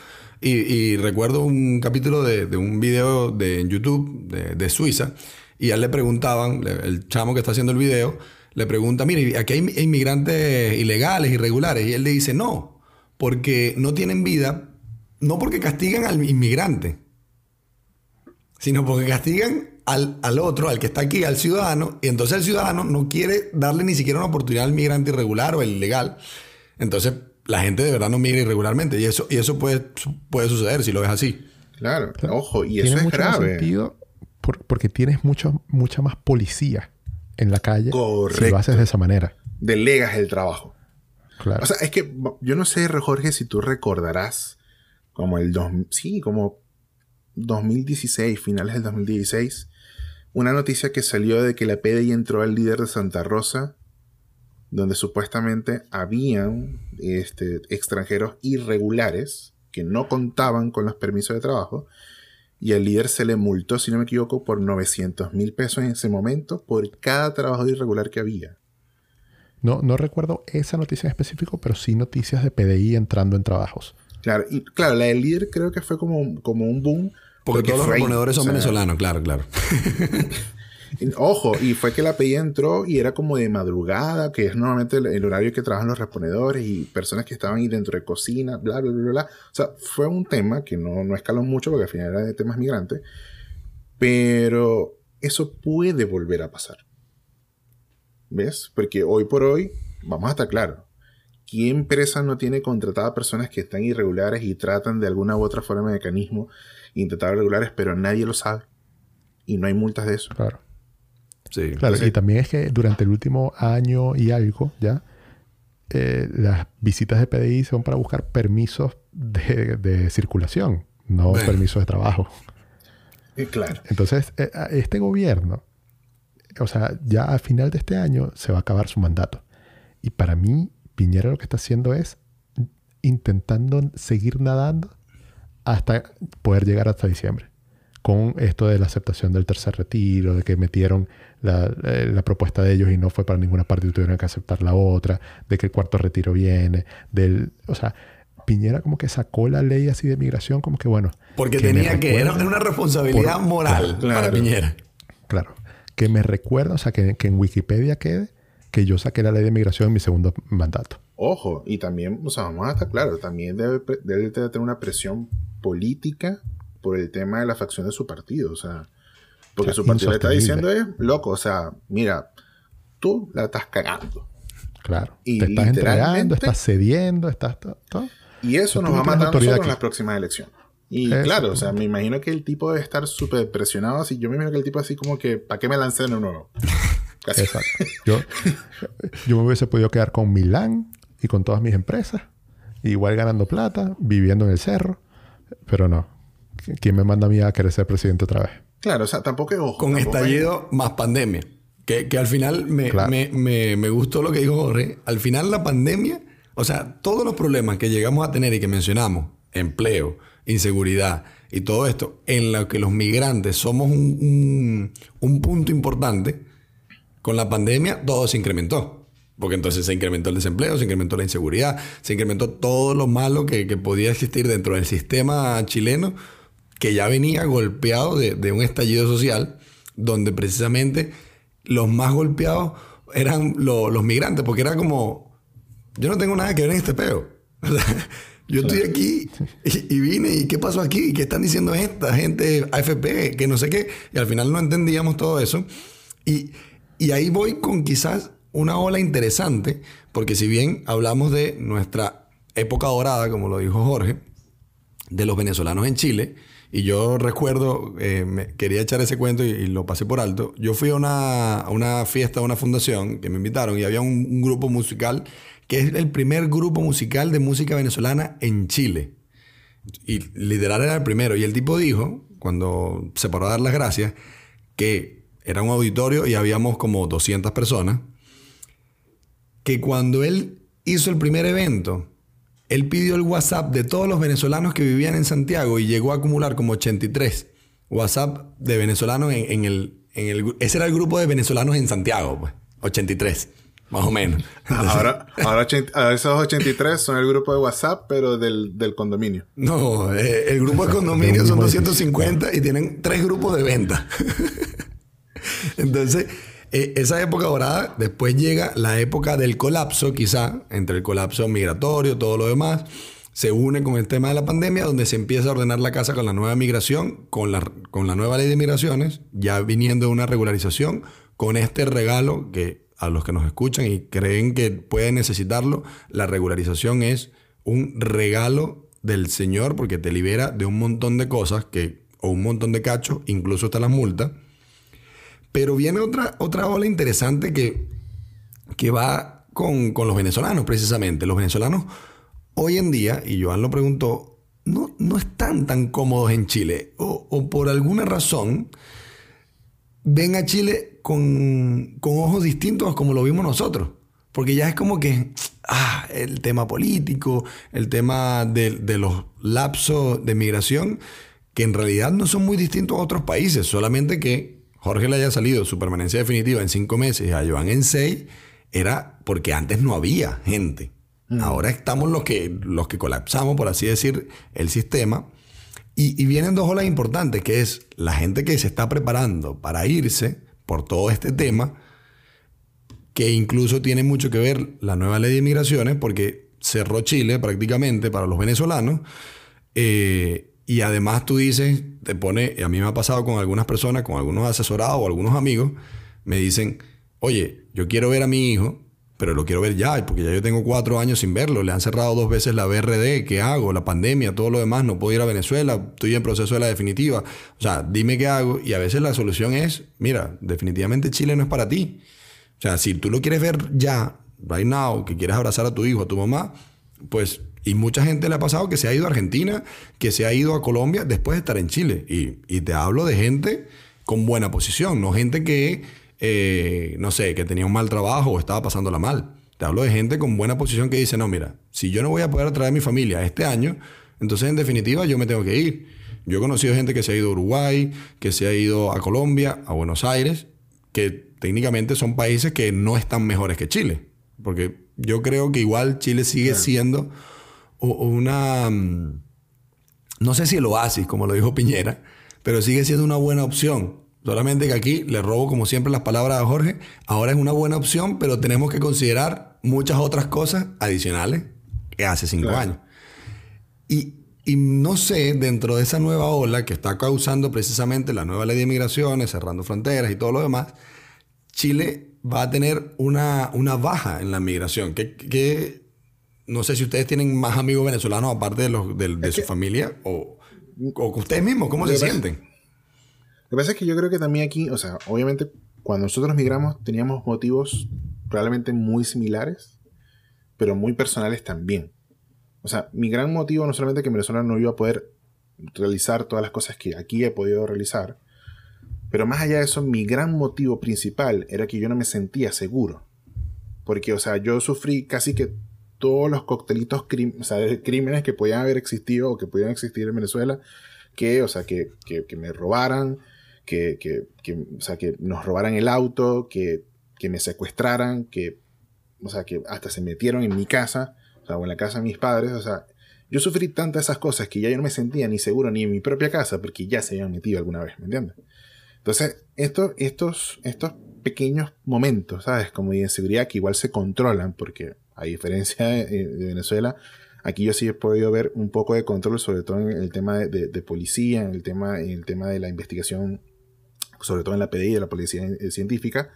y, recuerdo un capítulo de, un video de YouTube de, Suiza y a él le preguntaban, el chamo que está haciendo el video, le pregunta, mire, aquí hay inmigrantes ilegales, irregulares. Y él le dice, no, porque no tienen vida, no porque castigan al inmigrante, sino porque castigan al, al, otro, al que está aquí, al ciudadano, y entonces el ciudadano no quiere darle ni siquiera una oportunidad al migrante irregular o al ilegal. Entonces la gente de verdad no migra irregularmente. Y eso, y eso puede, puede suceder si lo ves así. Claro, ojo, y eso es grave. Sentido porque tienes mucho, mucha más policía en la calle si lo haces de esa manera. Delegas el trabajo. Claro. O sea, es que yo no sé, Jorge, si tú recordarás como el dos, sí, como 2016, finales del 2016, una noticia que salió de que la PDI entró al líder de Santa Rosa donde supuestamente habían este, extranjeros irregulares que no contaban con los permisos de trabajo y al líder se le multó, si no me equivoco, por 900 mil pesos en ese momento por cada trabajo irregular que había. No, no recuerdo esa noticia en específico, pero sí noticias de PDI entrando en trabajos. Claro, y claro, la del líder creo que fue como, como un boom. Porque, todos los reponedores son venezolanos, claro, claro. <laughs> Ojo, y fue que la PI entró y era como de madrugada, que es normalmente el, horario que trabajan los reponedores y personas que estaban ahí dentro de cocina, bla, bla, bla, bla. O sea, fue un tema que no, no escaló mucho porque al final era de temas migrantes, pero eso puede volver a pasar. ¿Ves? Porque hoy por hoy, vamos a estar claros, ¿qué empresa no tiene contratada personas que están irregulares y tratan de alguna u otra forma de mecanismo intentar regulares, pero nadie lo sabe? Y no hay multas de eso. Claro. Claro, y también es que durante el último año y algo, ¿ya? Eh, las visitas de PDI son para buscar permisos de, circulación, no permisos de trabajo. claro. Entonces, eh, este gobierno, o sea, ya al final de este año se va a acabar su mandato. Y para mí, Piñera lo que está haciendo es intentando seguir nadando hasta poder llegar hasta diciembre con esto de la aceptación del tercer retiro, de que metieron eh, la, propuesta de ellos y no fue para ninguna parte y tuvieron que aceptar la otra, de que el cuarto retiro viene, del, o sea, Piñera como que sacó la ley así de migración, como que bueno. Porque tenía que, era una responsabilidad moral para Piñera. Claro, que me recuerda, o sea, que, en Wikipedia quede que yo saqué la ley de migración en mi segundo mandato. Ojo, y también, o sea, vamos a estar claros, también debe, debe tener una presión política por el tema de la facción de su partido. O sea, porque su partido le está diciendo es, loco, o sea, mira, tú la estás cagando. Claro. Y te estás entregando, estás cediendo, estás todo. Y eso nos va a matar a nosotros en las próximas elecciones. Y claro, o sea, me imagino que el tipo debe estar súper presionado así. Yo me imagino que el tipo así como que, ¿para qué me lancé de nuevo? Exacto. Yo, yo me hubiese podido quedar con Milán y con todas mis empresas, igual ganando plata, viviendo en el cerro, pero no. ¿quién me manda a mí a querer ser presidente otra vez? Claro, o sea, tampoco es ojo. Con estallido más pandemia. Que, al final me, me, gustó lo que dijo Jorge. Al final la pandemia, o sea, todos los problemas que llegamos a tener y que mencionamos, empleo, inseguridad y todo esto, en lo que los migrantes somos un, punto importante, con la pandemia todo se incrementó. Porque entonces se incrementó el desempleo, se incrementó la inseguridad, se incrementó todo lo malo que, que podía existir dentro del sistema chileno que ya venía golpeado de, un estallido social, donde precisamente los más golpeados eran los migrantes, porque era como, yo no tengo nada que ver en este peo. <laughs> yo estoy aquí y, vine y qué pasó aquí, qué están diciendo esta gente AFP, que no sé qué, y al final no entendíamos todo eso. Y, y ahí voy con quizás una ola interesante, porque si bien hablamos de nuestra época dorada, como lo dijo Jorge, de los venezolanos en Chile, y yo recuerdo, eh, me, quería echar ese cuento y, lo pasé por alto. Yo fui a una, una fiesta, a una fundación que me invitaron y había un, grupo musical que es el primer grupo musical de música venezolana en Chile. Y literal era el primero. Y el tipo dijo, cuando se paró a dar las gracias, que era un auditorio y habíamos como 200 personas, que cuando él hizo el primer evento, él pidió el WhatsApp de todos los venezolanos que vivían en Santiago y llegó a acumular como 83 WhatsApp de venezolanos en, el, en el... Ese era el grupo de venezolanos en Santiago, pues. 83 más o menos. <laughs> ahora, ahora, esos 83 son el grupo de WhatsApp, pero del, condominio. No, eh, el grupo de condominio son 250 y tienen tres grupos de venta. <laughs> <laughs> Entonces, eh, esa época dorada, después llega la época del colapso, quizá, entre el colapso migratorio, todo lo demás. Se une con el tema de la pandemia, donde se empieza a ordenar la casa con la nueva migración, con la, con la nueva ley de migraciones, ya viniendo de una regularización, con este regalo que a los que nos escuchan y creen que pueden necesitarlo, la regularización es un regalo del Señor porque te libera de un montón de cosas que, o un montón de cachos, incluso hasta las multas. Pero viene otra, otra ola interesante que, que va con, los venezolanos precisamente. Los venezolanos hoy en día, y Joan lo preguntó, no, no están tan cómodos en Chile o, por alguna razón ven a Chile con, ojos distintos como lo vimos nosotros. Porque ya es como que, ah, el tema político, el tema de, los lapsos de migración, que en realidad no son muy distintos a otros países, solamente que Jorge le haya salido su permanencia definitiva en cinco meses y a Joan en seis, era porque antes no había gente. Mm. Ahora estamos los que, los que colapsamos, por así decir, el sistema. Y, vienen dos olas importantes, que es la gente que se está preparando para irse por todo este tema, que incluso tiene mucho que ver la nueva ley de inmigraciones, porque cerró Chile prácticamente para los venezolanos. Eh, y además tú dices, te pone, a mí me ha pasado con algunas personas, con algunos asesorados o algunos amigos, me dicen, oye, yo quiero ver a mi hijo, pero lo quiero ver ya, porque ya yo tengo cuatro años sin verlo. Le han cerrado dos veces la BRD, ¿qué hago? La pandemia, todo lo demás, no puedo ir a Venezuela, estoy en proceso de la definitiva. O sea, dime qué hago. Y a veces la solución es, mira, definitivamente Chile no es para ti. O sea, si tú lo quieres ver ya, right now, que quieres abrazar a tu hijo, a tu mamá, pues, y mucha gente le ha pasado que se ha ido a Argentina, que se ha ido a Colombia después de estar en Chile. Y, y te hablo de gente con buena posición, no gente que eh, no sé, que tenía un mal trabajo o estaba pasándola mal. Te hablo de gente con buena posición que dice, no, mira, si yo no voy a poder traer a mi familia este año, entonces en definitiva yo me tengo que ir. Yo he conocido gente que se ha ido a Uruguay, que se ha ido a Colombia, a Buenos Aires, que técnicamente son países que no están mejores que Chile. Porque yo creo que igual Chile sigue siendo una... Mm, no sé si el oasis, como lo dijo Piñera, pero sigue siendo una buena opción Solamente que aquí le robo como siempre las palabras a Jorge. Ahora es una buena opción, pero tenemos que considerar muchas otras cosas adicionales que hace cinco años. Y, no sé, dentro de esa nueva ola que está causando precisamente la nueva ley de inmigraciones, cerrando fronteras y todo lo demás, Chile va a tener una, una baja en la migración. Que, no sé si ustedes tienen más amigos venezolanos aparte de, los, de, su familia o, o ustedes mismos, ¿cómo se sienten? Lo que pasa es que yo creo que también aquí, o sea, obviamente cuando nosotros migramos teníamos motivos probablemente muy similares, pero muy personales también. O sea, mi gran motivo no solamente que en Venezuela no iba a poder realizar todas las cosas que aquí he podido realizar, pero más allá de eso, mi gran motivo principal era que yo no me sentía seguro. Porque, o sea, yo sufrí casi que todos los coctelitos, crímenes que podían haber existido o que podían existir en Venezuela, que, o sea, que, que, me robaran, que, que, que, o sea, que nos robaran el auto, que, que me secuestraran, que, o sea, que hasta se metieron en mi casa, o sea, o en la casa de mis padres, o sea, yo sufrí tantas esas cosas que ya yo no me sentía ni seguro ni en mi propia casa porque ya se habían metido alguna vez, ¿me entiendes? Entonces, esto, estos, estos pequeños momentos, ¿sabes? Como de inseguridad que igual se controlan porque a diferencia de, Venezuela, aquí yo sí he podido ver un poco de control, sobre todo en el tema de, policía, en el tema, el tema de la investigación sobre todo en la PDI de la policía eh, científica.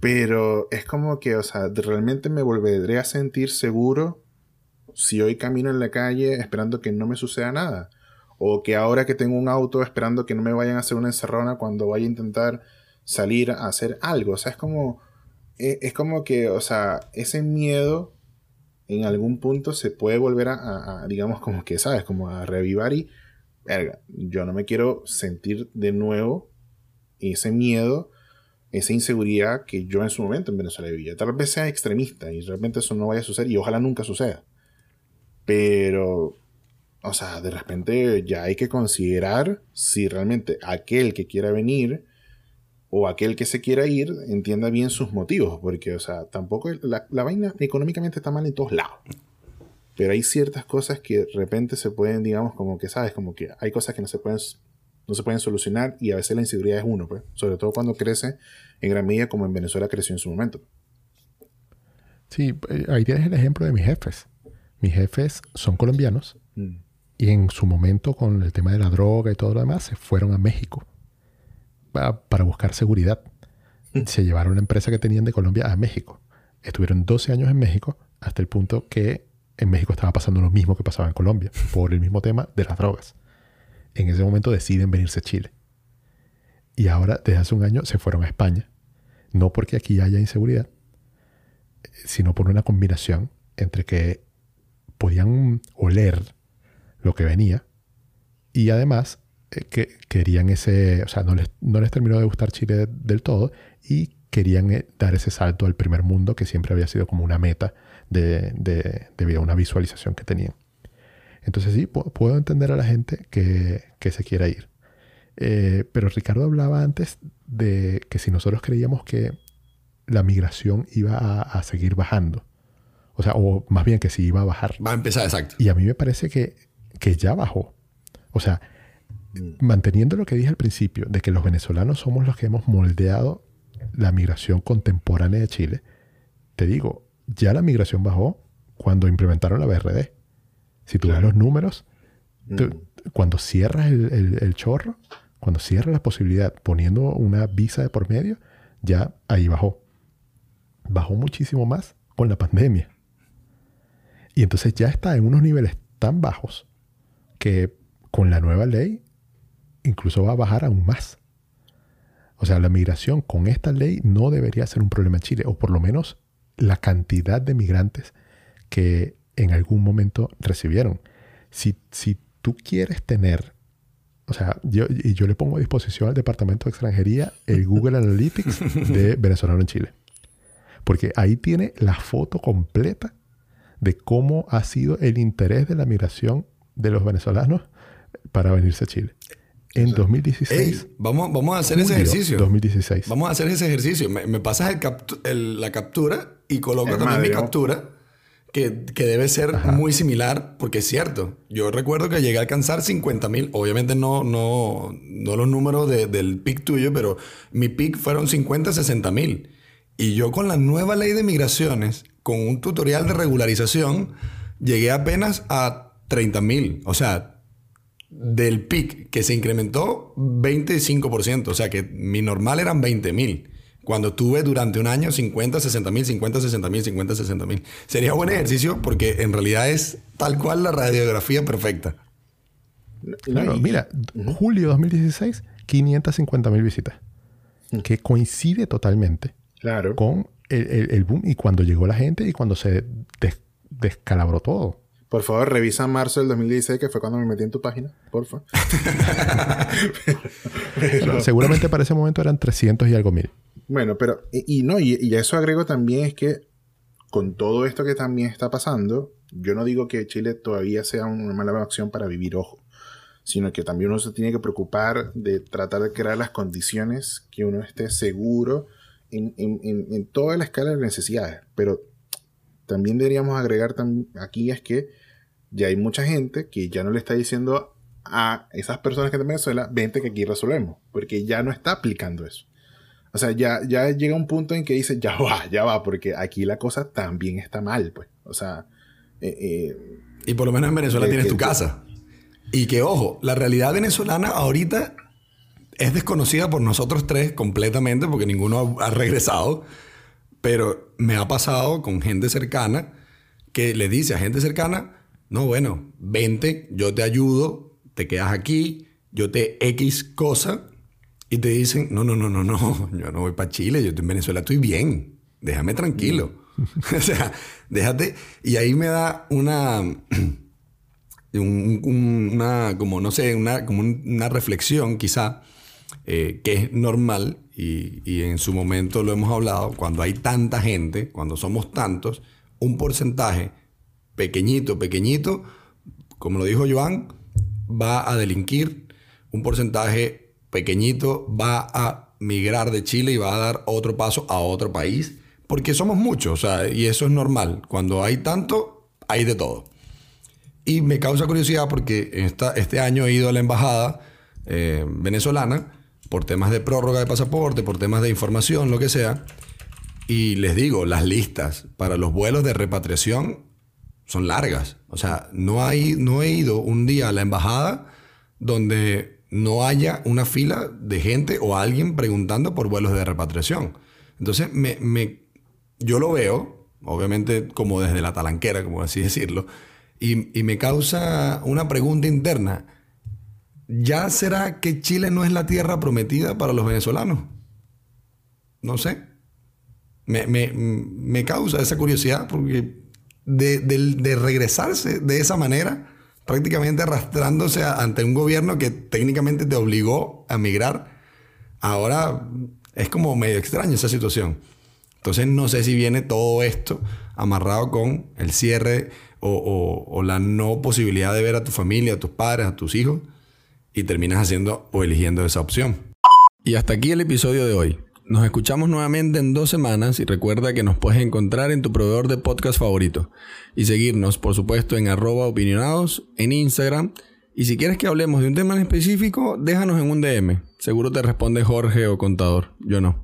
Pero es como que, o sea, realmente me volveré a sentir seguro si hoy camino en la calle esperando que no me suceda nada. O que ahora que tengo un auto esperando que no me vayan a hacer una encerrona cuando vaya a intentar salir a hacer algo. O sea, es como. E, es como que, o sea, ese miedo en algún punto se puede volver a, digamos, como que, ¿sabes? Como a revivar y, verga, yo no me quiero sentir de nuevo ese miedo, esa inseguridad que yo en su momento en Venezuela vivía. Tal vez sea extremista y realmente eso no vaya a suceder y ojalá nunca suceda. Pero, o sea, de repente ya hay que considerar si realmente aquel que quiera venir o aquel que se quiera ir entienda bien sus motivos, porque, o sea, tampoco la, vaina económicamente está mal en todos lados. Pero hay ciertas cosas que de repente se pueden, digamos, como que, ¿sabes? Como que hay cosas que no se pueden, no se pueden solucionar y a veces la inseguridad es uno, pues. Sobre todo cuando crece en gran medida como en Venezuela creció en su momento. Sí, eh, ahí tienes el ejemplo de mis jefes. Mis jefes son colombianos mm. y en su momento con el tema de la droga y todo lo demás se fueron a México para buscar seguridad. Se llevaron la empresa que tenían de Colombia a México. Estuvieron 12 años en México hasta el punto que en México estaba pasando lo mismo que pasaba en Colombia, <laughs> por el mismo tema de las drogas. En ese momento deciden venirse a Chile. Y ahora, desde hace un año, se fueron a España. No porque aquí haya inseguridad, sino por una combinación entre que podían oler lo que venía y además que querían ese, o sea, no les, no les terminó de gustar Chile del todo y querían eh, dar ese salto al primer mundo que siempre había sido como una meta de, de, debido a una visualización que tenían. Entonces sí, puedo entender a la gente que, que se quiera ir. Eh, pero Ricardo hablaba antes de que si nosotros creíamos que la migración iba a, a, seguir bajando, o sea, o más bien que si iba a bajar. Va a empezar, exacto. Y a mí me parece que, que ya bajó. O sea, manteniendo lo que dije al principio, de que los venezolanos somos los que hemos moldeado la migración contemporánea de Chile, te digo, ya la migración bajó cuando implementaron la BRD. Si tú ves los números, mm. cuando cierras el, chorro, cuando cierras la posibilidad poniendo una visa de por medio, ya ahí bajó. Bajó muchísimo más con la pandemia. Y entonces ya está en unos niveles tan bajos que con la nueva ley incluso va a bajar aún más. O sea, la migración con esta ley no debería ser un problema en Chile, o por lo menos la cantidad de migrantes que en algún momento recibieron. Si, si tú quieres tener, o sea, yo, yo le pongo a disposición al Departamento de Extranjería el Google Analytics de <laughs> venezolano en Chile. Porque ahí tiene la foto completa de cómo ha sido el interés de la migración de los venezolanos para venirse a Chile en 2016. vamos, vamos a hacer ese ejercicio. 2016. Vamos a hacer ese ejercicio. Me, pasas la captura y coloco también mi captura, que, debe ser muy similar, porque es cierto. Yo recuerdo que llegué a alcanzar 50 mil. Obviamente no, no, no los números del pic tuyo, pero mi pic fueron 50, 60 mil. Y yo con la nueva ley de migraciones, con un tutorial de regularización, llegué apenas a 30 mil. O sea, del PIC que se incrementó 25%, o sea que mi normal eran 20 mil. Cuando tuve durante un año 50, 60 mil, 50, 60 mil, 50, 60 mil. Sería buen ejercicio porque en realidad es tal cual la radiografía perfecta. Claro, mira, julio 2016, 550 mil visitas. Mm. Que coincide totalmente claro. con el, boom y cuando llegó la gente y cuando se descalabró todo. Por favor, revisa marzo del 2016, que fue cuando me metí en tu página, por favor. <laughs> Seguramente para ese momento eran 300 y algo mil. Bueno, pero, y, no, y, a eso agrego también es que con todo esto que también está pasando, yo no digo que Chile todavía sea una mala opción para vivir, ojo, sino que también uno se tiene que preocupar de tratar de crear las condiciones que uno esté seguro en, en toda la escala de necesidades. Pero también deberíamos agregar aquí es que ya hay mucha gente que ya no le está diciendo a esas personas que están en Venezuela, vente que aquí resolvemos, porque ya no está aplicando eso. O sea, ya, ya llega un punto en que dice, ya va, ya va, porque aquí la cosa también está mal, pues. O sea... Eh, eh, y por lo menos en Venezuela tienes tu casa. Y que, ojo, la realidad venezolana ahorita es desconocida por nosotros tres completamente, porque ninguno ha regresado. Pero me ha pasado con gente cercana que le dice a gente cercana, no, bueno, vente, yo te ayudo, te quedas aquí, yo te X cosa y te dicen, no, no, no, no, no, <laughs> yo no voy para Chile, yo estoy en Venezuela, estoy bien, déjame tranquilo. <laughs> o sea, déjate. Y ahí me da una. <clears throat> una como no sé, una, como una reflexión quizá, eh, que es normal y, y en su momento lo hemos hablado, cuando hay tanta gente, cuando somos tantos, un porcentaje pequeñito, pequeñito, como lo dijo Joan, va a delinquir, un porcentaje pequeñito va a migrar de Chile y va a dar otro paso a otro país, porque somos muchos, o sea, y eso es normal. Cuando hay tanto, hay de todo. Y me causa curiosidad porque este año he ido a la embajada eh, venezolana por temas de prórroga de pasaporte, por temas de información, lo que sea. Y les digo, las listas para los vuelos de repatriación son largas. O sea, no, hay, no he ido un día a la embajada donde no haya una fila de gente o alguien preguntando por vuelos de repatriación. Entonces, me, me, yo lo veo, obviamente como desde la talanquera, como así decirlo, y, y me causa una pregunta interna. ¿Ya será que Chile no es la tierra prometida para los venezolanos? No sé. Me, me, me causa esa curiosidad porque de, de, regresarse de esa manera, prácticamente arrastrándose ante un gobierno que técnicamente te obligó a migrar, ahora es como medio extraño esa situación. Entonces no sé si viene todo esto amarrado con el cierre o, o, la no posibilidad de ver a tu familia, a tus padres, a tus hijos, y terminas haciendo o eligiendo esa opción. Y hasta aquí el episodio de hoy. Nos escuchamos nuevamente en dos semanas y recuerda que nos puedes encontrar en tu proveedor de podcast favorito y seguirnos, por supuesto, en arroba opinionados en Instagram. Y si quieres que hablemos de un tema en específico, déjanos en un DM. Seguro te responde Jorge o Contador. Yo no.